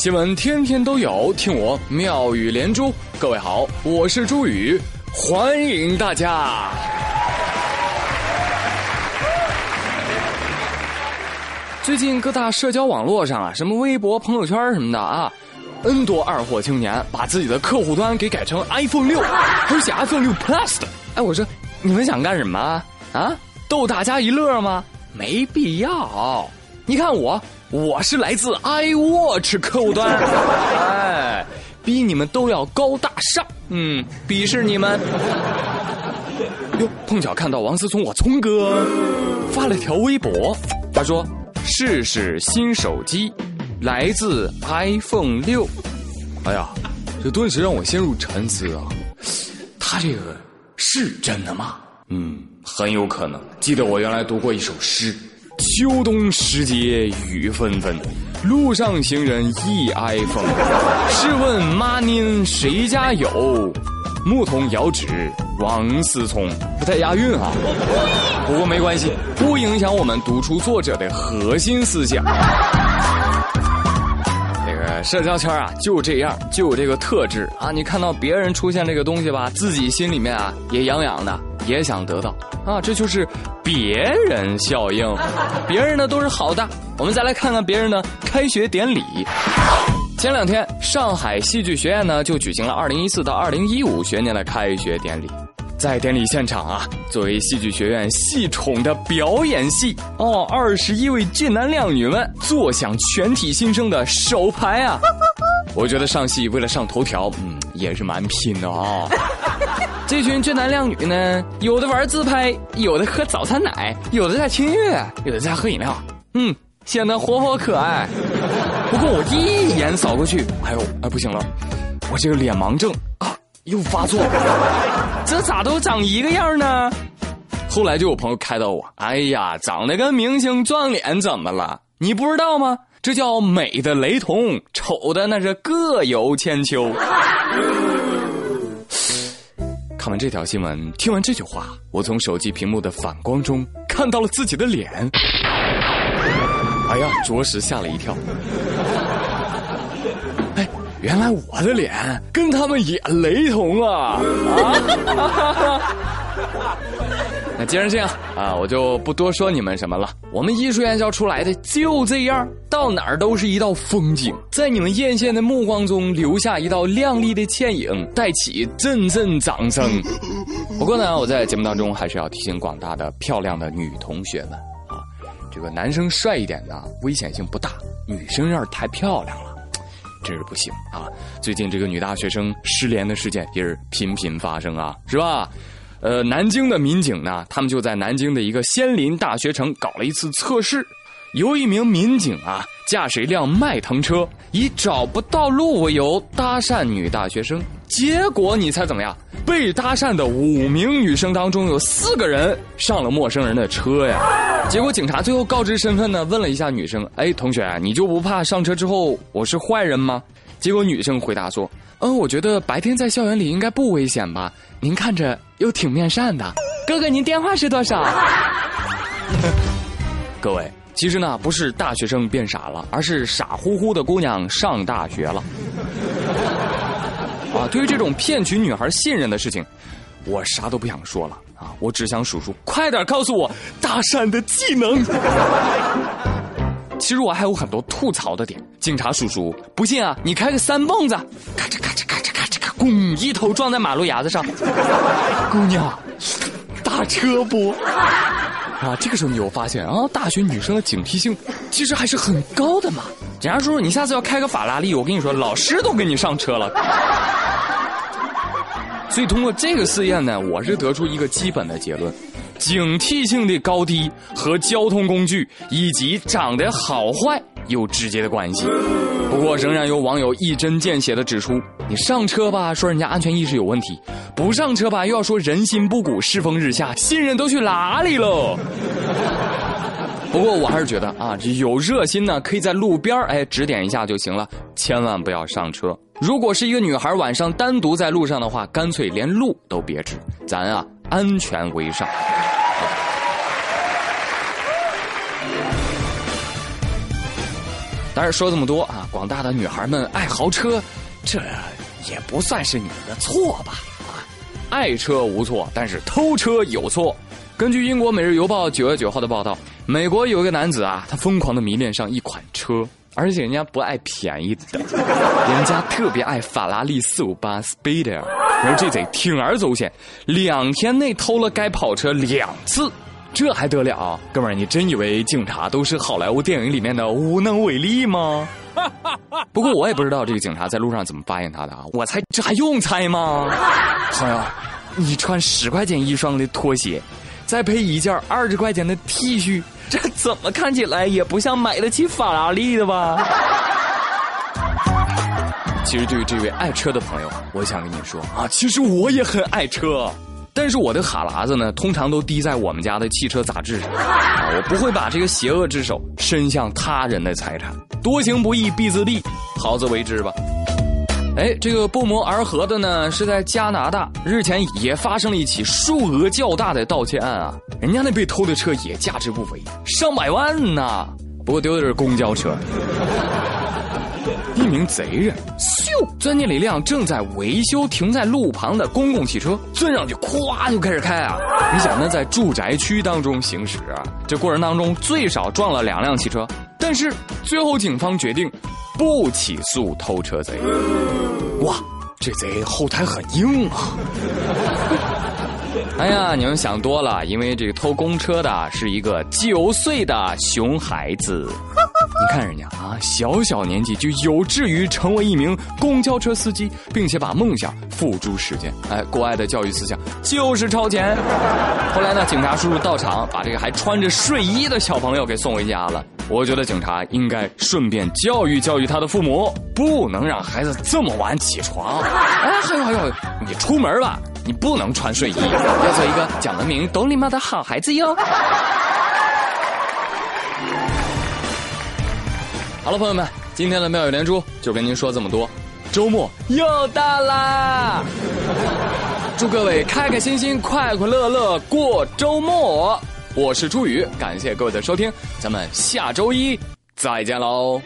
新闻天天都有，听我妙语连珠。各位好，我是朱宇，欢迎大家。最近各大社交网络上啊，什么微博、朋友圈什么的啊，N 多二货青年把自己的客户端给改成 iPhone 六，而且 iPhone 六 Plus 的。哎，我说你们想干什么啊？逗大家一乐吗？没必要。你看我。我是来自 iWatch 客户端，哎，比你们都要高大上，嗯，鄙视你们。哟，碰巧看到王思聪，我聪哥发了条微博，他说：“试试新手机，来自 iPhone 六。”哎呀，这顿时让我陷入沉思啊！他这个是真的吗？嗯，很有可能。记得我原来读过一首诗。秋冬时节雨纷纷，路上行人忆 iPhone。试问妈您谁家有？牧童遥指王思聪。不太押韵啊，不过没关系，不影响我们读出作者的核心思想。这个社交圈啊，就这样，就有这个特质啊。你看到别人出现这个东西吧，自己心里面啊也痒痒的，也想得到。啊，这就是别人效应，别人呢都是好的。我们再来看看别人的开学典礼。前两天，上海戏剧学院呢就举行了二零一四到二零一五学年的开学典礼。在典礼现场啊，作为戏剧学院系宠的表演系哦，二十一位俊男靓女们坐享全体新生的首排啊。我觉得上戏为了上头条，嗯，也是蛮拼的啊。这群俊男靓女呢，有的玩自拍，有的喝早餐奶，有的在听音乐，有的在喝饮料，嗯，显得活泼可爱。不过我一眼扫过去，哎呦，哎不行了，我这个脸盲症啊又发作了，这咋都长一个样呢？后来就有朋友开导我，哎呀，长得跟明星撞脸怎么了？你不知道吗？这叫美的雷同，丑的那是各有千秋。看完这条新闻，听完这句话，我从手机屏幕的反光中看到了自己的脸。哎呀，着实吓了一跳。哎，原来我的脸跟他们也雷同啊！啊！那既然这样啊，我就不多说你们什么了。我们艺术院校出来的就这样，到哪儿都是一道风景，在你们艳羡的目光中留下一道亮丽的倩影，带起阵阵掌声。不过呢，我在节目当中还是要提醒广大的漂亮的女同学们啊，这个男生帅一点的危险性不大，女生要是太漂亮了，真是不行啊。最近这个女大学生失联的事件也是频频发生啊，是吧？呃，南京的民警呢，他们就在南京的一个仙林大学城搞了一次测试，由一名民警啊驾驶一辆迈腾车，以找不到路为由搭讪女大学生，结果你猜怎么样？被搭讪的五名女生当中有四个人上了陌生人的车呀，结果警察最后告知身份呢，问了一下女生，哎，同学，你就不怕上车之后我是坏人吗？结果女生回答说。嗯，我觉得白天在校园里应该不危险吧？您看着又挺面善的，哥哥，您电话是多少？各位，其实呢，不是大学生变傻了，而是傻乎乎的姑娘上大学了。啊，对于这种骗取女孩信任的事情，我啥都不想说了啊！我只想数数快点告诉我搭讪的技能。其实我还有很多吐槽的点，警察叔叔，不信啊，你开个三蹦子，咔嚓咔嚓咔嚓咔嚓咔，咣，一头撞在马路牙子上。姑娘，打车不？啊，这个时候你有发现啊，大学女生的警惕性其实还是很高的嘛。警察叔叔，你下次要开个法拉利，我跟你说，老师都给你上车了。所以通过这个试验呢，我是得出一个基本的结论。警惕性的高低和交通工具以及长得好坏有直接的关系。不过，仍然有网友一针见血的指出：你上车吧，说人家安全意识有问题；不上车吧，又要说人心不古，世风日下，信任都去哪里了？不过，我还是觉得啊，有热心呢，可以在路边哎指点一下就行了，千万不要上车。如果是一个女孩晚上单独在路上的话，干脆连路都别指，咱啊安全为上。但是说这么多啊，广大的女孩们爱豪车，这也不算是你们的错吧？啊，爱车无错，但是偷车有错。根据英国《每日邮报》九月九号的报道，美国有一个男子啊，他疯狂的迷恋上一款车，而且人家不爱便宜的，人家特别爱法拉利四五八 Spider，然后这贼铤而走险，两天内偷了该跑车两次。这还得了，哥们儿，你真以为警察都是好莱坞电影里面的无能为力吗？不过我也不知道这个警察在路上怎么发现他的啊！我猜这还用猜吗？朋友，你穿十块钱一双的拖鞋，再配一件二十块钱的 T 恤，这怎么看起来也不像买得起法拉利的吧？其实对于这位爱车的朋友，我想跟你说啊，其实我也很爱车。但是我的哈喇子呢，通常都滴在我们家的汽车杂志上，啊，我不会把这个邪恶之手伸向他人的财产。多行不义必自毙，好自为之吧。哎，这个不谋而合的呢，是在加拿大，日前也发生了一起数额较大的盗窃案啊，人家那被偷的车也价值不菲，上百万呢。不过丢的是公交车。一名贼人咻钻进了一辆正在维修、停在路旁的公共汽车，钻上去，咵就开始开啊！你想，那在住宅区当中行驶啊，这过程当中最少撞了两辆汽车，但是最后警方决定不起诉偷车贼。哇，这贼后台很硬啊！哎呀，你们想多了，因为这个偷公车的是一个九岁的熊孩子。你看人家啊，小小年纪就有志于成为一名公交车司机，并且把梦想付诸实践。哎，国外的教育思想就是超前。后来呢，警察叔叔到场，把这个还穿着睡衣的小朋友给送回家了。我觉得警察应该顺便教育教育他的父母，不能让孩子这么晚起床。哎，还有还有，你出门吧，你不能穿睡衣，要做一个讲文明、懂礼貌的好孩子哟。好了，朋友们，今天的妙语连珠就跟您说这么多。周末又到啦，祝各位开开心心、快快乐乐过周末。我是朱宇，感谢各位的收听，咱们下周一再见喽。